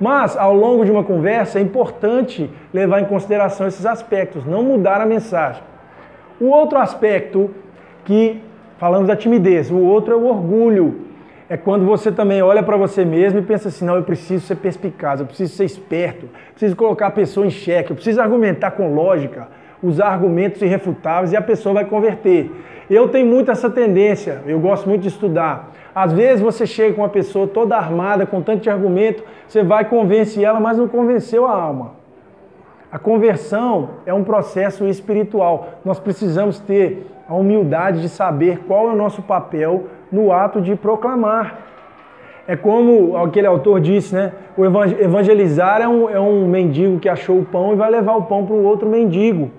Mas, ao longo de uma conversa, é importante levar em consideração esses aspectos, não mudar a mensagem. O outro aspecto que falamos da timidez, o outro é o orgulho. É quando você também olha para você mesmo e pensa assim: não, eu preciso ser perspicaz, eu preciso ser esperto, preciso colocar a pessoa em xeque, eu preciso argumentar com lógica, usar argumentos irrefutáveis e a pessoa vai converter. Eu tenho muito essa tendência, eu gosto muito de estudar. Às vezes você chega com uma pessoa toda armada, com tanto de argumento, você vai convencer ela, mas não convenceu a alma. A conversão é um processo espiritual. Nós precisamos ter a humildade de saber qual é o nosso papel no ato de proclamar. É como aquele autor disse, né? O evangelizar é um, é um mendigo que achou o pão e vai levar o pão para um outro mendigo.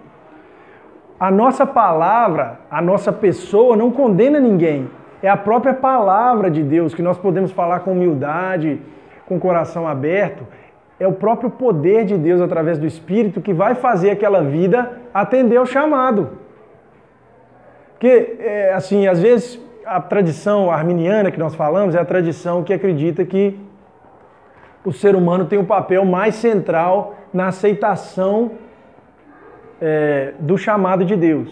A nossa palavra, a nossa pessoa não condena ninguém. É a própria palavra de Deus que nós podemos falar com humildade, com coração aberto. É o próprio poder de Deus através do Espírito que vai fazer aquela vida atender ao chamado. Porque, é, assim, às vezes a tradição arminiana que nós falamos é a tradição que acredita que o ser humano tem um papel mais central na aceitação é, do chamado de Deus.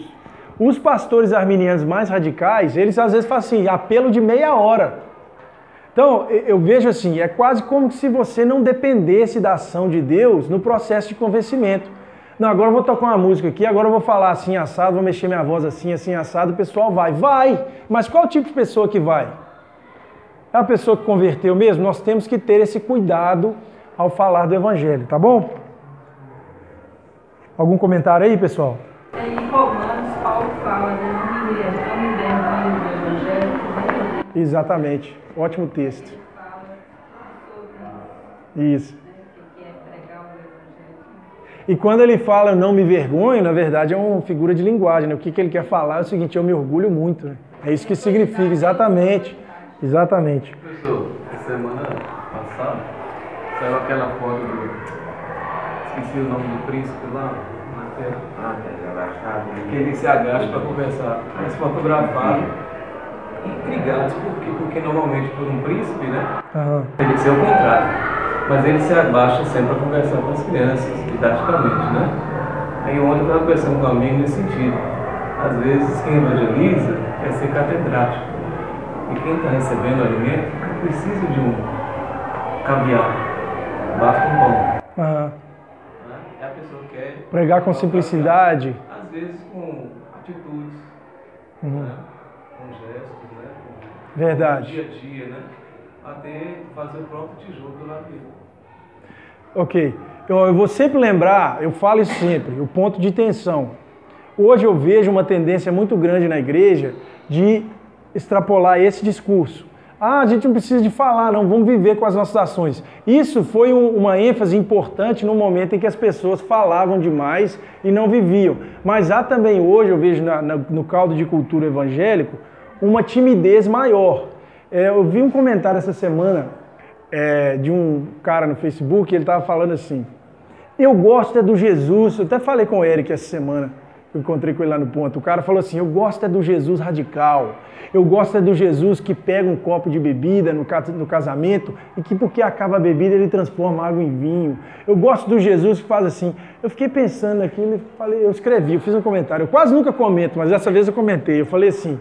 Os pastores arminianos mais radicais, eles às vezes falam assim, apelo de meia hora. Então, eu vejo assim, é quase como se você não dependesse da ação de Deus no processo de convencimento. Não, agora eu vou tocar uma música aqui, agora eu vou falar assim assado, vou mexer minha voz assim, assim assado, o pessoal vai. Vai! Mas qual tipo de pessoa que vai? É a pessoa que converteu mesmo? Nós temos que ter esse cuidado ao falar do Evangelho, tá bom? Algum comentário aí, pessoal? É, em Romanos, Paulo fala, né? Do Evangelho. Né? Exatamente. Ótimo texto. Isso. E quando ele fala não me vergonho, na verdade é uma figura de linguagem. Né? O que, que ele quer falar é o seguinte: eu me orgulho muito. Né? É isso que significa, exatamente. Exatamente. Professor, semana passada saiu aquela foto do. Esqueci o nome do príncipe lá, na terra. Ah, é agachado. Que ele se agacha para conversar. Mas fotografado, intrigados, por quê? Porque normalmente por um príncipe, né? Aham. Tem que ser o contrário. Mas ele se abaixa sempre para conversar com as crianças, didaticamente, né? Aí ontem eu estava conversando com um amigo nesse sentido. Às vezes quem evangeliza quer ser catedrático. E quem está recebendo alimento não precisa de um caviar. Basta um pão. Aham. Né? É a pessoa que quer Pregar com simplicidade. Às vezes com atitudes, Uhum. né? com gestos, né? com Verdade. dia a dia, né? Até fazer o próprio tijolo na vida. Ok. Eu, eu vou sempre lembrar, eu falo isso sempre, o ponto de tensão. Hoje eu vejo uma tendência muito grande na igreja de extrapolar esse discurso. Ah, a gente não precisa de falar, não, vamos viver com as nossas ações. Isso foi um- uma ênfase importante no momento em que as pessoas falavam demais e não viviam. Mas há também hoje, eu vejo na- na- no caldo de cultura evangélico, uma timidez maior. É, eu vi um comentário essa semana é, de um cara no Facebook, ele estava falando assim: Eu gosto é do Jesus. Eu até falei com o Eric essa semana, encontrei com ele lá no ponto. O cara falou assim: Eu gosto é do Jesus radical. Eu gosto é do Jesus que pega um copo de bebida no, ca- no casamento e que, porque acaba a bebida, ele transforma água em vinho. Eu gosto do Jesus que faz assim. Eu fiquei pensando naquilo, falei, eu escrevi, eu fiz um comentário. Eu quase nunca comento, mas dessa vez eu comentei. Eu falei assim.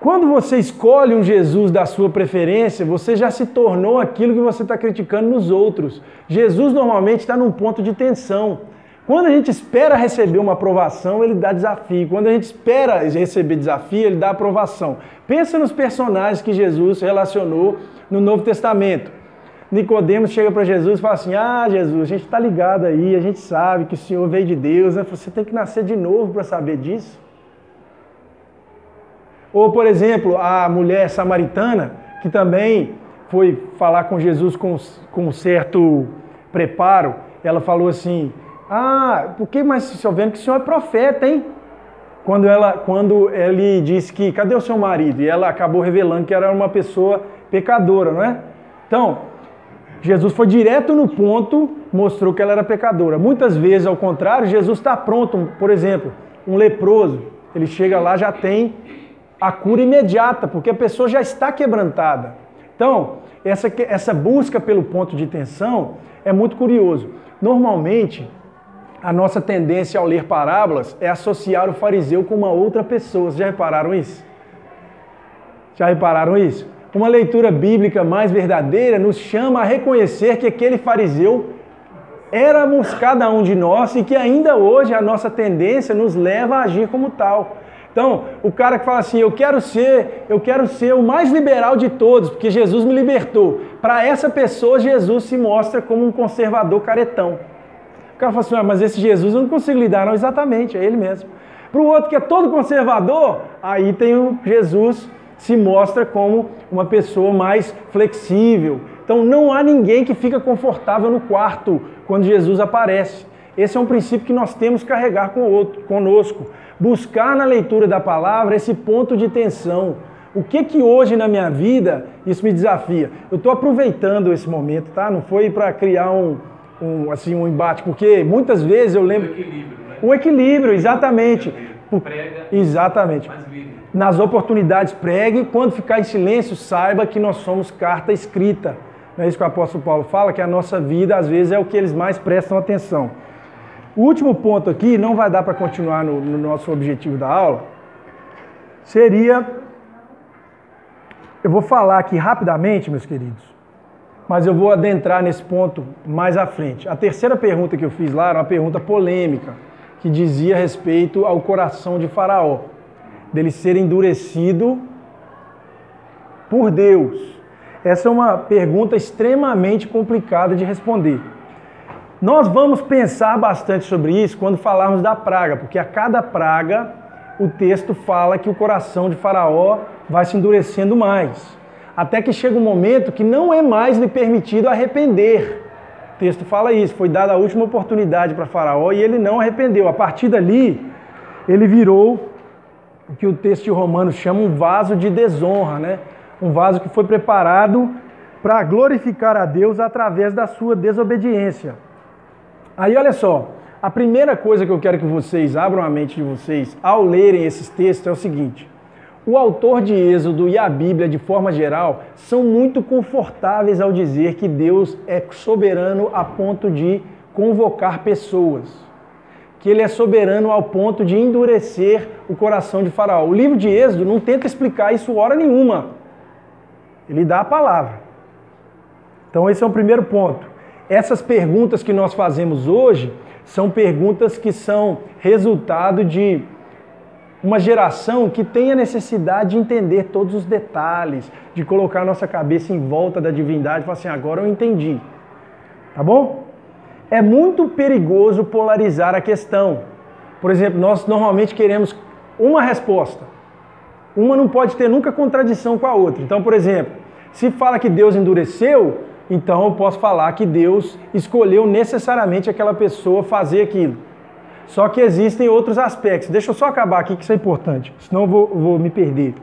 Quando você escolhe um Jesus da sua preferência, você já se tornou aquilo que você está criticando nos outros. Jesus normalmente está num ponto de tensão. Quando a gente espera receber uma aprovação, ele dá desafio. Quando a gente espera receber desafio, ele dá aprovação. Pensa nos personagens que Jesus relacionou no Novo Testamento. Nicodemos chega para Jesus e fala assim: Ah, Jesus, a gente está ligado aí, a gente sabe que o Senhor veio de Deus, né? você tem que nascer de novo para saber disso. Ou, por exemplo, a mulher samaritana, que também foi falar com Jesus com, com um certo preparo, ela falou assim: Ah, por que mais se vendo que o senhor é profeta, hein? quando, ela, quando ele disse que cadê o seu marido? E ela acabou revelando que era uma pessoa pecadora, não é? Então, Jesus foi direto no ponto, mostrou que ela era pecadora. Muitas vezes, ao contrário, Jesus está pronto. Por exemplo, um leproso, ele chega lá já tem a cura imediata, porque a pessoa já está quebrantada. Então, essa, essa busca pelo ponto de tensão é muito curioso. Normalmente, a nossa tendência ao ler parábolas é associar o fariseu com uma outra pessoa. Vocês já repararam isso? Já repararam isso? Uma leitura bíblica mais verdadeira nos chama a reconhecer que aquele fariseu éramos cada um de nós e que ainda hoje a nossa tendência nos leva a agir como tal. Então, o cara que fala assim, eu quero ser, eu quero ser o mais liberal de todos, porque Jesus me libertou. Para essa pessoa, Jesus se mostra como um conservador caretão. Cara fala assim, ah, mas esse Jesus eu não consigo lidar, não, exatamente, é ele mesmo. Para o outro que é todo conservador, aí tem o Jesus se mostra como uma pessoa mais flexível. Então não há ninguém que fica confortável no quarto quando Jesus aparece. Esse é um princípio que nós temos que carregar com outro, conosco buscar na leitura da palavra esse ponto de tensão. O que que hoje na minha vida isso me desafia? Eu estou aproveitando esse momento, tá? Não foi para criar um, um, assim um embate, porque muitas vezes eu lembro O equilíbrio, né? o equilíbrio, exatamente. Prega, Exatamente. Nas oportunidades pregue, quando ficar em silêncio, saiba que nós somos carta escrita. Não é isso que o apóstolo Paulo fala, que a nossa vida às vezes é o que eles mais prestam atenção. O último ponto aqui, não vai dar para continuar no, no nosso objetivo da aula, seria. Eu vou falar aqui rapidamente, meus queridos, mas eu vou adentrar nesse ponto mais à frente. A terceira pergunta que eu fiz lá era uma pergunta polêmica, que dizia respeito ao coração de Faraó, dele ser endurecido por Deus. Essa é uma pergunta extremamente complicada de responder. Nós vamos pensar bastante sobre isso quando falarmos da praga, porque a cada praga o texto fala que o coração de Faraó vai se endurecendo mais. Até que chega um momento que não é mais lhe permitido arrepender. O texto fala isso, foi dada a última oportunidade para Faraó e ele não arrependeu. A partir dali, ele virou o que o texto de Romanos chama um vaso de desonra, né? Um vaso que foi preparado para glorificar a Deus através da sua desobediência. Aí olha só, a primeira coisa que eu quero que vocês abram a mente de vocês ao lerem esses textos é o seguinte: o autor de Êxodo e a Bíblia, de forma geral, são muito confortáveis ao dizer que Deus é soberano a ponto de convocar pessoas, que ele é soberano ao ponto de endurecer o coração de Faraó. O livro de Êxodo não tenta explicar isso hora nenhuma. Ele dá a palavra. Então esse é o primeiro ponto essas perguntas que nós fazemos hoje são perguntas que são resultado de uma geração que tem a necessidade de entender todos os detalhes, de colocar nossa cabeça em volta da divindade e falar assim: agora eu entendi. Tá bom? É muito perigoso polarizar a questão. Por exemplo, nós normalmente queremos uma resposta. Uma não pode ter nunca contradição com a outra. Então, por exemplo, se fala que Deus endureceu, então eu posso falar que Deus escolheu necessariamente aquela pessoa fazer aquilo. Só que existem outros aspectos. Deixa eu só acabar aqui que isso é importante, senão eu vou, vou me perder.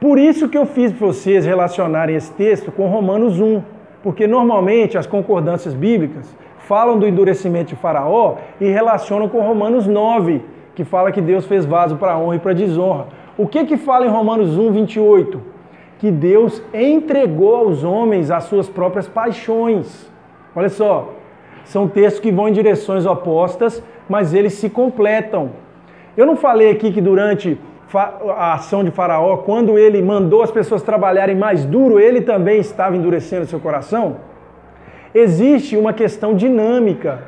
Por isso que eu fiz vocês relacionarem esse texto com Romanos 1, porque normalmente as concordâncias bíblicas falam do endurecimento de Faraó e relacionam com Romanos 9, que fala que Deus fez vaso para honra e para desonra. O que que fala em Romanos 1, 28? que Deus entregou aos homens as suas próprias paixões. Olha só, são textos que vão em direções opostas, mas eles se completam. Eu não falei aqui que durante a ação de Faraó, quando ele mandou as pessoas trabalharem mais duro, ele também estava endurecendo seu coração? Existe uma questão dinâmica.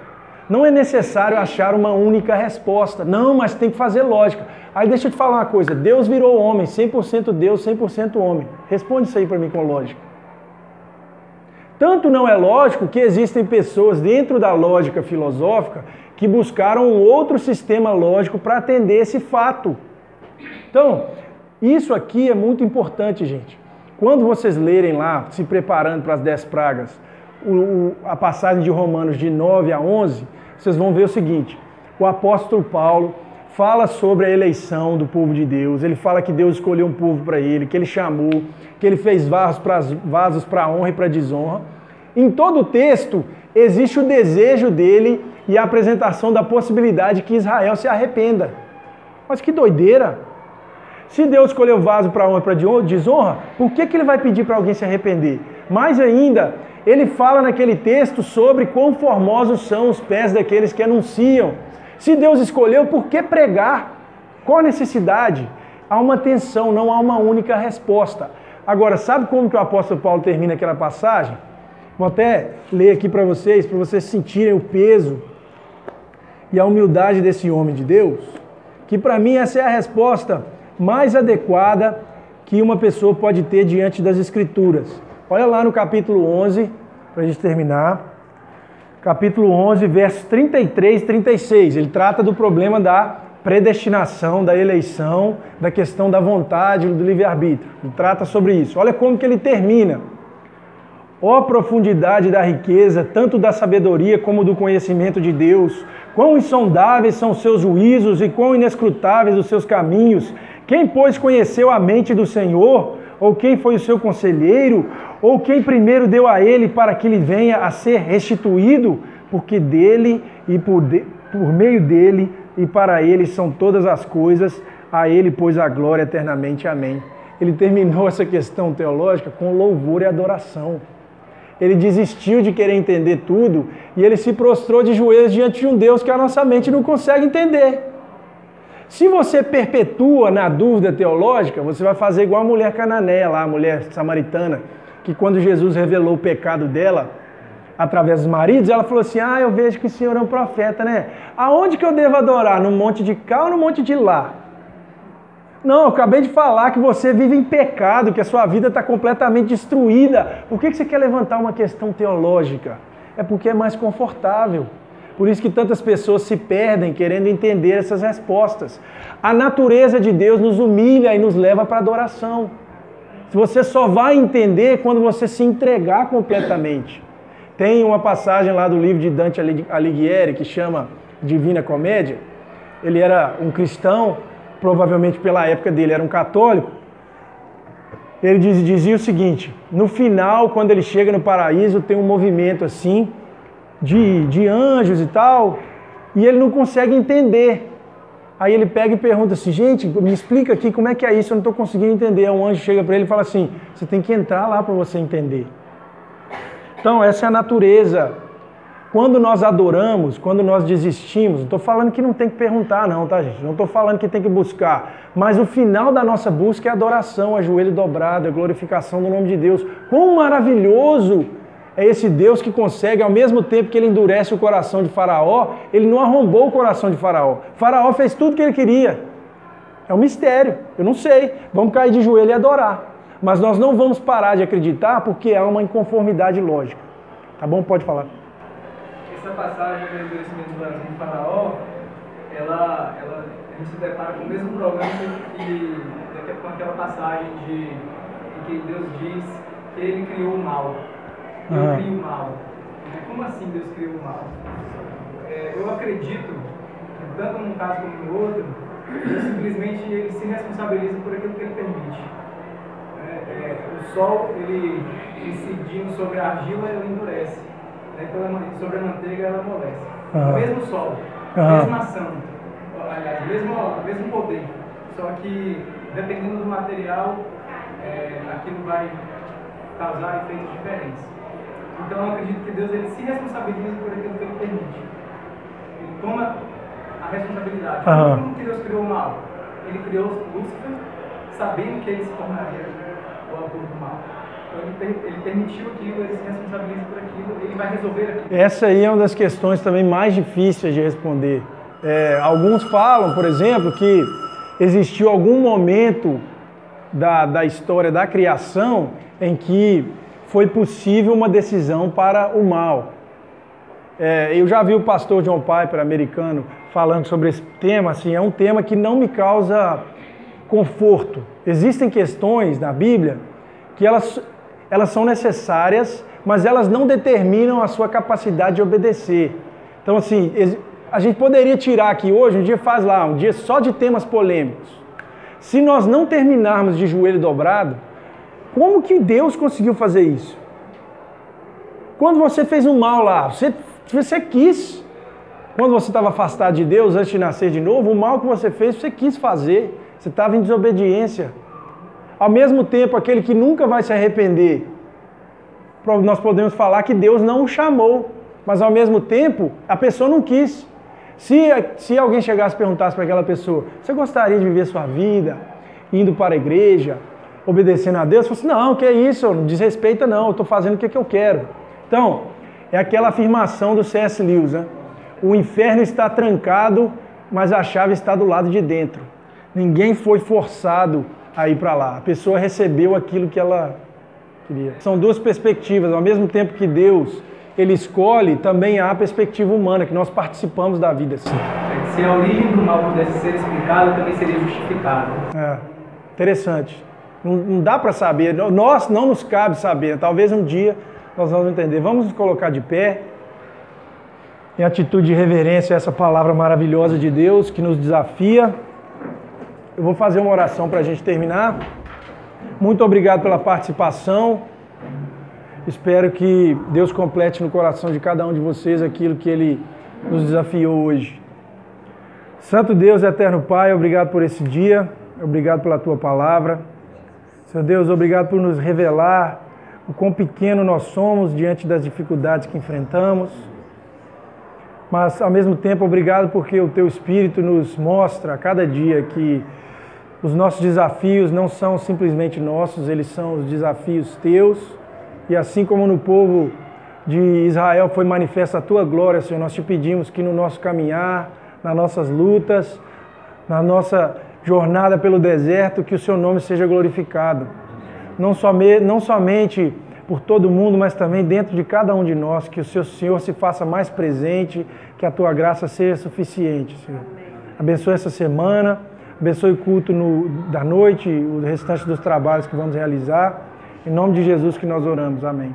Não é necessário achar uma única resposta. Não, mas tem que fazer lógica. Aí deixa eu te falar uma coisa: Deus virou homem, 100% Deus, 100% homem. Responde isso aí para mim com lógica. Tanto não é lógico que existem pessoas dentro da lógica filosófica que buscaram um outro sistema lógico para atender esse fato. Então, isso aqui é muito importante, gente. Quando vocês lerem lá, se preparando para as 10 pragas, o, a passagem de Romanos de 9 a 11, vocês vão ver o seguinte: o apóstolo Paulo fala sobre a eleição do povo de Deus. Ele fala que Deus escolheu um povo para ele, que ele chamou, que ele fez vasos para honra e para desonra. Em todo o texto existe o desejo dele e a apresentação da possibilidade que Israel se arrependa. Mas que doideira! Se Deus escolheu vaso para honra e para desonra, por que, que ele vai pedir para alguém se arrepender? Mais ainda, ele fala naquele texto sobre quão formosos são os pés daqueles que anunciam. Se Deus escolheu, por que pregar? Qual a necessidade? Há uma tensão, não há uma única resposta. Agora, sabe como que o apóstolo Paulo termina aquela passagem? Vou até ler aqui para vocês, para vocês sentirem o peso e a humildade desse homem de Deus, que para mim essa é a resposta mais adequada que uma pessoa pode ter diante das Escrituras. Olha lá no capítulo 11, para a gente terminar. Capítulo 11, versos 33 e 36. Ele trata do problema da predestinação, da eleição, da questão da vontade, do livre-arbítrio. Ele trata sobre isso. Olha como que ele termina. Ó profundidade da riqueza, tanto da sabedoria como do conhecimento de Deus, quão insondáveis são seus juízos e quão inescrutáveis os seus caminhos. Quem, pois, conheceu a mente do Senhor? Ou quem foi o seu conselheiro? Ou quem primeiro deu a ele para que ele venha a ser restituído? Porque dele e por, de, por meio dele e para ele são todas as coisas, a ele, pois, a glória eternamente. Amém. Ele terminou essa questão teológica com louvor e adoração ele desistiu de querer entender tudo e ele se prostrou de joelhos diante de um Deus que a nossa mente não consegue entender. Se você perpetua na dúvida teológica, você vai fazer igual a mulher cananeia lá, a mulher samaritana, que quando Jesus revelou o pecado dela, através dos maridos, ela falou assim: Ah, eu vejo que o Senhor é um profeta, né? Aonde que eu devo adorar? No monte de cá ou no monte de lá? Não, eu acabei de falar que você vive em pecado, que a sua vida está completamente destruída. Por que você quer levantar uma questão teológica? É porque é mais confortável. Por isso que tantas pessoas se perdem querendo entender essas respostas. A natureza de Deus nos humilha e nos leva para a adoração. Você só vai entender quando você se entregar completamente. Tem uma passagem lá do livro de Dante Alighieri que chama Divina Comédia. Ele era um cristão provavelmente pela época dele era um católico, ele diz, dizia o seguinte: no final, quando ele chega no paraíso, tem um movimento assim de, de anjos e tal, e ele não consegue entender. Aí ele pega e pergunta assim: gente, me explica aqui como é que é isso, eu não estou conseguindo entender. Um anjo chega para ele e fala assim: você tem que entrar lá para você entender. Então, essa é a natureza quando nós adoramos, quando nós desistimos, não estou falando que não tem que perguntar, não, tá, gente? Não estou falando que tem que buscar. Mas o final da nossa busca é adoração, a joelho dobrado, a glorificação do nome de Deus. Quão maravilhoso é esse Deus que consegue, ao mesmo tempo que ele endurece o coração de Faraó, ele não arrombou o coração de Faraó. Faraó fez tudo o que ele queria. É um mistério, eu não sei. Vamos cair de joelho e adorar. Mas nós não vamos parar de acreditar porque há uma inconformidade lógica. Tá bom? Pode falar essa passagem do endurecimento do coração de Faraó, ela, ela, a gente se depara com o mesmo problema que, com aquela passagem de, em que Deus diz que ele criou o mal. Eu uhum. crio o mal. Como assim Deus criou o mal? É, eu acredito que tanto num caso como no outro, simplesmente ele se responsabiliza por aquilo que ele permite. É, é, o sol, ele incidindo sobre a argila, ele endurece né, sobre a manteiga ela amolece. Uhum. O mesmo sol, uhum. a mesma ação, aliás, mesmo, mesmo poder. Só que dependendo do material, é, aquilo vai causar efeitos diferentes. Então eu acredito que Deus ele se responsabiliza por aquilo que ele permite. Ele toma a responsabilidade. Uhum. Como que Deus criou o mal? Ele criou Lúcifer sabendo que ele se tornaria o autor do mal. Então ele, permitiu ele se por aquilo, ele vai resolver aquilo. Essa aí é uma das questões também mais difíceis de responder. É, alguns falam, por exemplo, que existiu algum momento da, da história da criação em que foi possível uma decisão para o mal. É, eu já vi o pastor John Piper, americano, falando sobre esse tema. Assim, é um tema que não me causa conforto. Existem questões na Bíblia que elas elas são necessárias, mas elas não determinam a sua capacidade de obedecer. Então, assim, A gente poderia tirar aqui hoje, um dia faz lá, um dia só de temas polêmicos. Se nós não terminarmos de joelho dobrado, como que Deus conseguiu fazer isso? Quando você fez um mal lá, você, você quis. Quando você estava afastado de Deus antes de nascer de novo, o mal que você fez, você quis fazer. Você estava em desobediência. Ao mesmo tempo, aquele que nunca vai se arrepender, nós podemos falar que Deus não o chamou, mas ao mesmo tempo, a pessoa não quis. Se, se alguém chegasse e perguntasse para aquela pessoa: Você gostaria de viver sua vida indo para a igreja, obedecendo a Deus? Você assim: Não, que é isso, não desrespeita, não, eu estou fazendo o que, que eu quero. Então, é aquela afirmação do C.S. Lewis: né? O inferno está trancado, mas a chave está do lado de dentro. Ninguém foi forçado a ir para lá. A pessoa recebeu aquilo que ela queria. São duas perspectivas. Ao mesmo tempo que Deus ele escolhe, também há a perspectiva humana, que nós participamos da vida. Sim. Se a origem do mal pudesse ser explicada, também seria justificada. É, interessante. Não, não dá para saber, nós não nos cabe saber. Talvez um dia nós vamos entender. Vamos nos colocar de pé, em atitude de reverência a essa palavra maravilhosa de Deus que nos desafia. Eu vou fazer uma oração para a gente terminar. Muito obrigado pela participação. Espero que Deus complete no coração de cada um de vocês aquilo que Ele nos desafiou hoje. Santo Deus, eterno Pai, obrigado por esse dia, obrigado pela Tua palavra. Senhor Deus, obrigado por nos revelar o quão pequeno nós somos diante das dificuldades que enfrentamos. Mas, ao mesmo tempo, obrigado porque o Teu Espírito nos mostra a cada dia que os nossos desafios não são simplesmente nossos, eles são os desafios Teus e assim como no povo de Israel foi manifesta a tua glória, Senhor, nós te pedimos que no nosso caminhar, nas nossas lutas, na nossa jornada pelo deserto, que o seu nome seja glorificado. Não, somente, não somente por todo mundo, mas também dentro de cada um de nós, que o seu Senhor se faça mais presente, que a tua graça seja suficiente, Senhor. Abençoe essa semana, abençoe o culto no, da noite, o restante dos trabalhos que vamos realizar. Em nome de Jesus que nós oramos. Amém.